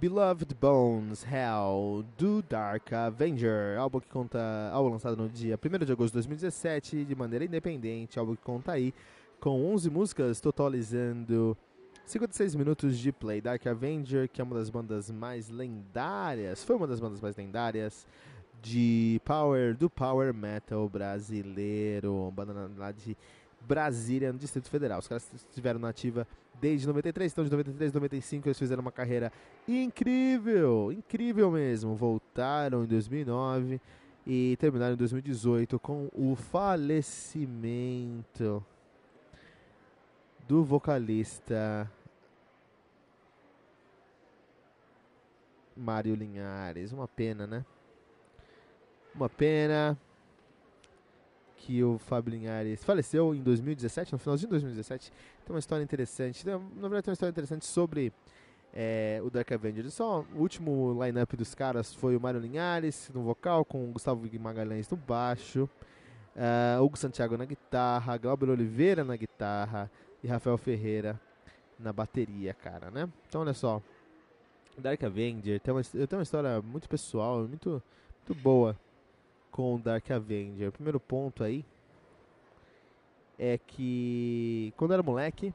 Beloved Bones Hell do Dark Avenger, álbum que conta, álbum lançado no dia 1 de agosto de 2017 de maneira independente, álbum que conta aí com 11 músicas, totalizando 56 minutos de play. Dark Avenger, que é uma das bandas mais lendárias, foi uma das bandas mais lendárias de power do power metal brasileiro, banda lá de Brasília, no Distrito Federal. Os caras estiveram na ativa desde 93, então de 93 a 95 eles fizeram uma carreira incrível, incrível mesmo. Voltaram em 2009 e terminaram em 2018 com o falecimento do vocalista Mário Linhares. Uma pena, né? Uma pena que o Fábio Linhares faleceu em 2017, no finalzinho de 2017. Tem uma história interessante, na verdade tem uma história interessante sobre é, o Dark Avenger. Só o último line-up dos caras foi o Mário Linhares no vocal, com o Gustavo Magalhães no baixo, uh, Hugo Santiago na guitarra, Glauber Oliveira na guitarra e Rafael Ferreira na bateria, cara, né? Então olha só, Dark Avenger tem uma, tem uma história muito pessoal, muito, muito boa com Dark Avenger. O primeiro ponto aí é que quando eu era moleque,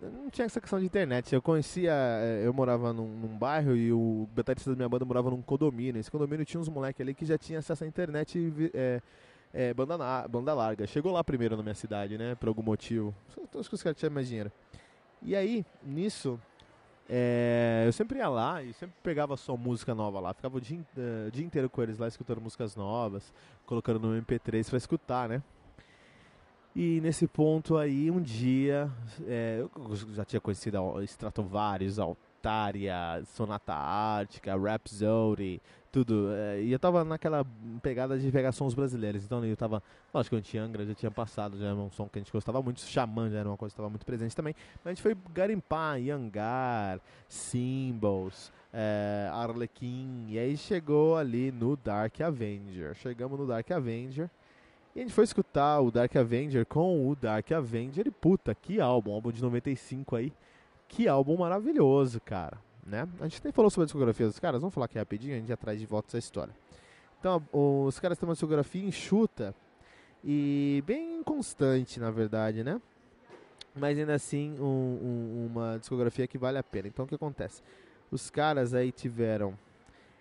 não tinha essa questão de internet. Eu conhecia, eh, eu morava num, num bairro e o baterista da minha banda morava num condomínio. Esse condomínio tinha uns moleques ali que já tinha acesso à internet é, é, banda, na, banda larga. Chegou lá primeiro na minha cidade, né? Por algum motivo. Acho que os caras tinham mais dinheiro. E aí, nisso, é, eu sempre ia lá e sempre pegava só música nova lá. Ficava o dia, uh, dia inteiro com eles lá escutando músicas novas, colocando no MP3 pra escutar, né? E nesse ponto aí, um dia, é, eu já tinha conhecido Stratovarius, Sonata Ártica, Rhapsody, tudo. É, e eu tava naquela pegada de pegar sons brasileiros. Então eu tava. Lógico Antiangra já tinha passado, já era um som que a gente gostava muito. Xamã já era uma coisa que estava muito presente também. Mas a gente foi garimpar, Yangar, Symbols, é, Arlequim. E aí chegou ali no Dark Avenger. Chegamos no Dark Avenger. E a gente foi escutar o Dark Avenger com o Dark Avenger. E puta, que álbum, álbum de 95 aí. Que álbum maravilhoso, cara né? A gente nem falou sobre a discografia dos caras, vamos falar aqui rapidinho, a gente traz de volta essa história. Então, os caras têm uma discografia enxuta e bem constante, na verdade, né? Mas ainda assim, um, um, uma discografia que vale a pena. Então, o que acontece? Os caras aí tiveram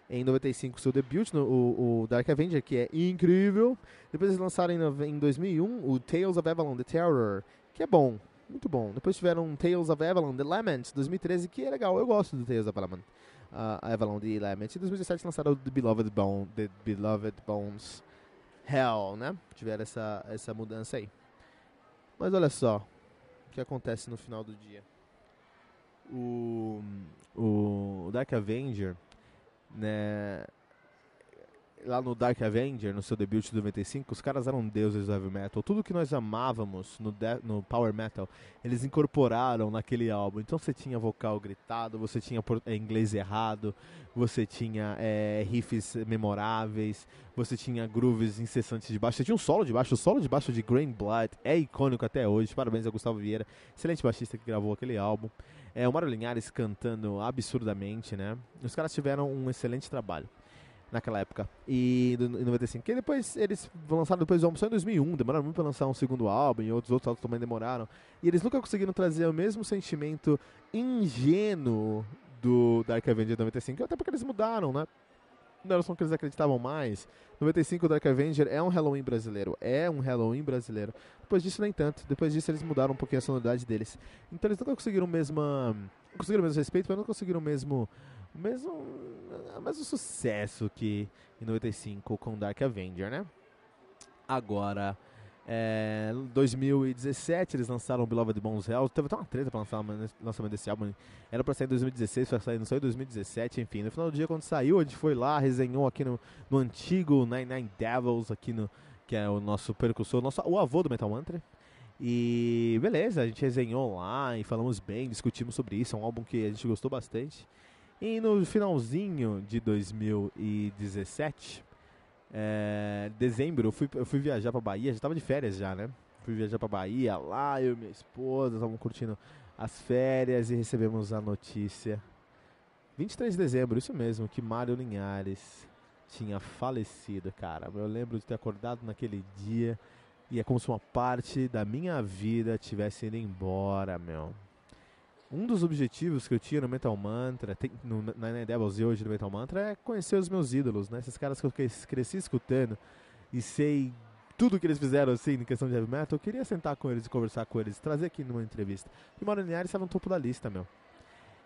em 95 seu debut, no, o, o, Dark Avenger, que é incrível. Depois eles lançaram em, em 2001 o Tales of Avalon, The Terror, que é bom, muito bom. Depois tiveram Tales of Avalon, The Lament, 2013, que é legal. Eu gosto do Tales of Avalon. Uh, Avalon, The Lament. Em 2017 lançaram The Beloved, Bone, The Beloved Bones Hell, né? Tiveram essa, essa mudança aí. Mas olha só o que acontece no final do dia. O, o Dark Avenger, né? Lá no Dark Avenger, no seu debut de 95, os caras eram deuses do heavy metal. Tudo que nós amávamos no, no power metal, eles incorporaram naquele álbum. Então você tinha vocal gritado, você tinha é, inglês errado, você tinha é, riffs memoráveis, você tinha grooves incessantes de baixo, você tinha um solo de baixo. O solo de baixo de Grain Blood é icônico até hoje. Parabéns a Gustavo Vieira, excelente baixista que gravou aquele álbum. É, o Mário Linhares cantando absurdamente, né? Os caras tiveram um excelente trabalho naquela época. E em 95. Que depois eles lançaram depois do álbum só em 2001, demoraram muito para lançar um segundo álbum, e outros outros álbuns também demoraram. E eles nunca conseguiram trazer o mesmo sentimento ingênuo do Dark Avenger 95, até porque eles mudaram, né? Não era só que eles acreditavam mais. 95 Dark Avenger é um Halloween brasileiro. É um Halloween brasileiro. Depois disso, nem tanto. Depois disso, eles mudaram um pouquinho a sonoridade deles. Então, eles nunca conseguiram o mesmo. Conseguiram o mesmo respeito, mas não conseguiram o mesmo o mesmo, o mesmo sucesso que em 95 com Dark Avenger, né? Agora, é, 2017 eles lançaram Beloved Bones Hell. Teve até uma treta para lançar o lançamento desse álbum. Era para sair em 2016, foi sair, não saiu em 2017, enfim. No final do dia, quando saiu, a gente foi lá, resenhou aqui no, no antigo Nine Nine Devils, aqui no, que é o nosso percussor, nosso, o avô do Metal Mantra. E beleza, a gente resenhou lá e falamos bem, discutimos sobre isso. É um álbum que a gente gostou bastante. E no finalzinho de 2017, é, dezembro, eu fui, eu fui viajar pra Bahia, já tava de férias já, né? Fui viajar pra Bahia, lá eu e minha esposa, estavam curtindo as férias e recebemos a notícia. 23 de dezembro, isso mesmo, que Mário Linhares tinha falecido, cara. Eu lembro de ter acordado naquele dia e é como se uma parte da minha vida tivesse ido embora, meu um dos objetivos que eu tinha no Metal Mantra, tem, no, na Devils e hoje no Metal Mantra, é conhecer os meus ídolos, né? Esses caras que eu cresci escutando e sei tudo que eles fizeram assim em questão de heavy metal, eu queria sentar com eles e conversar com eles, trazer aqui numa entrevista. E Mauro Linhares estava no topo da lista, meu.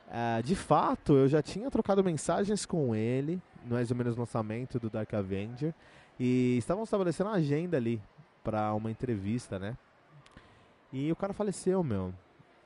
Uh, de fato, eu já tinha trocado mensagens com ele, mais ou menos no lançamento do Dark Avenger, e estavam estabelecendo uma agenda ali para uma entrevista, né? E o cara faleceu, meu.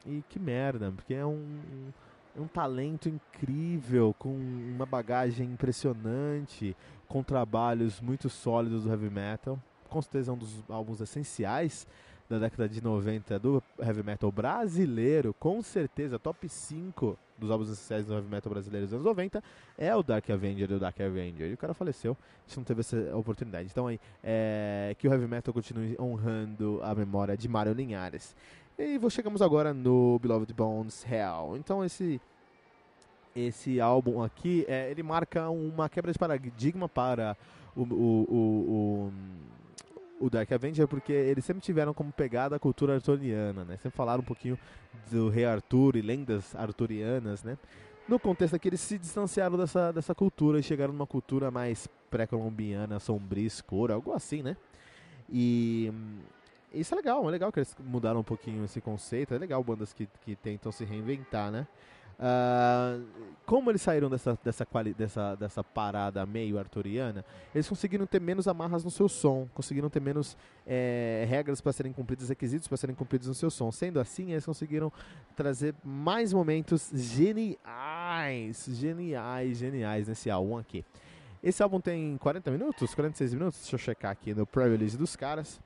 E que merda, porque é um, é um talento incrível, com uma bagagem impressionante, com trabalhos muito sólidos do heavy metal. Com certeza é um dos álbuns essenciais da década de 90 do heavy metal brasileiro, com certeza, top 5 dos álbuns essenciais do heavy metal brasileiro dos anos 90 é o Dark Avenger do Dark Avenger. E o cara faleceu, a gente não teve essa oportunidade. Então aí, é, que o heavy metal continue honrando a memória de Mário Linhares. E chegamos agora no Beloved Bones Hell. Então esse esse álbum aqui, é, ele marca uma quebra de paradigma para o, o, o, o, Dark Avenger, porque eles sempre tiveram como pegada a cultura arturiana, né? Sempre falaram um pouquinho do rei Arthur e lendas arturianas, né? No contexto aqui, eles se distanciaram dessa, dessa cultura e chegaram numa cultura mais pré-colombiana, sombria, escura, algo assim, né? E isso é legal, é legal que eles mudaram um pouquinho esse conceito. É legal bandas que, que tentam se reinventar, né? Uh, como eles saíram dessa, dessa, dessa, dessa parada meio arturiana, eles conseguiram ter menos amarras no seu som, conseguiram ter menos é, regras para serem cumpridas, requisitos para serem cumpridos no seu som. Sendo assim, eles conseguiram trazer mais momentos geniais, geniais, geniais nesse álbum aqui. Esse álbum tem 40 minutos, 46 minutos, deixa eu checar aqui no pre-release dos caras.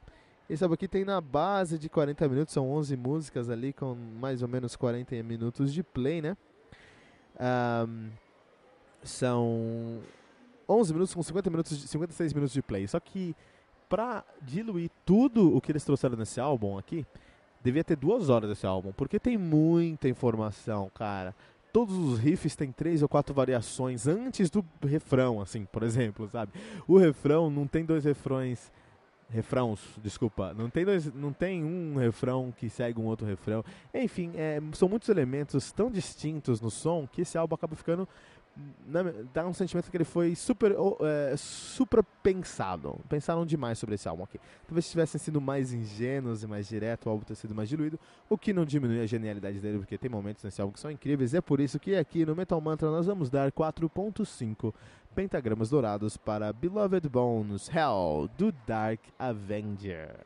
Esse álbum aqui tem na base de 40 minutos, são 11 músicas ali com mais ou menos 40 minutos de play, né? Um, são 11 minutos com 50 minutos, de, 56 minutos de play. Só que pra diluir tudo o que eles trouxeram nesse álbum aqui, devia ter duas horas desse álbum, porque tem muita informação, cara. Todos os riffs têm três ou quatro variações antes do refrão, assim, por exemplo, sabe? O refrão não tem dois refrões refrãos, desculpa, não tem, dois, não tem um refrão que segue um outro refrão. Enfim, é, são muitos elementos tão distintos no som que esse álbum acaba ficando dá um sentimento que ele foi super, é, super pensado. Pensaram demais sobre esse álbum aqui. Talvez tivessem sido mais ingênuos e mais direto, o álbum ter sido mais diluído, o que não diminui a genialidade dele, porque tem momentos nesse álbum que são incríveis. É por isso que aqui no Metal Mantra nós vamos dar 4.5 pentagramas dourados para Beloved Bones Hell do Dark Avenger.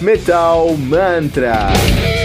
Metal Mantra.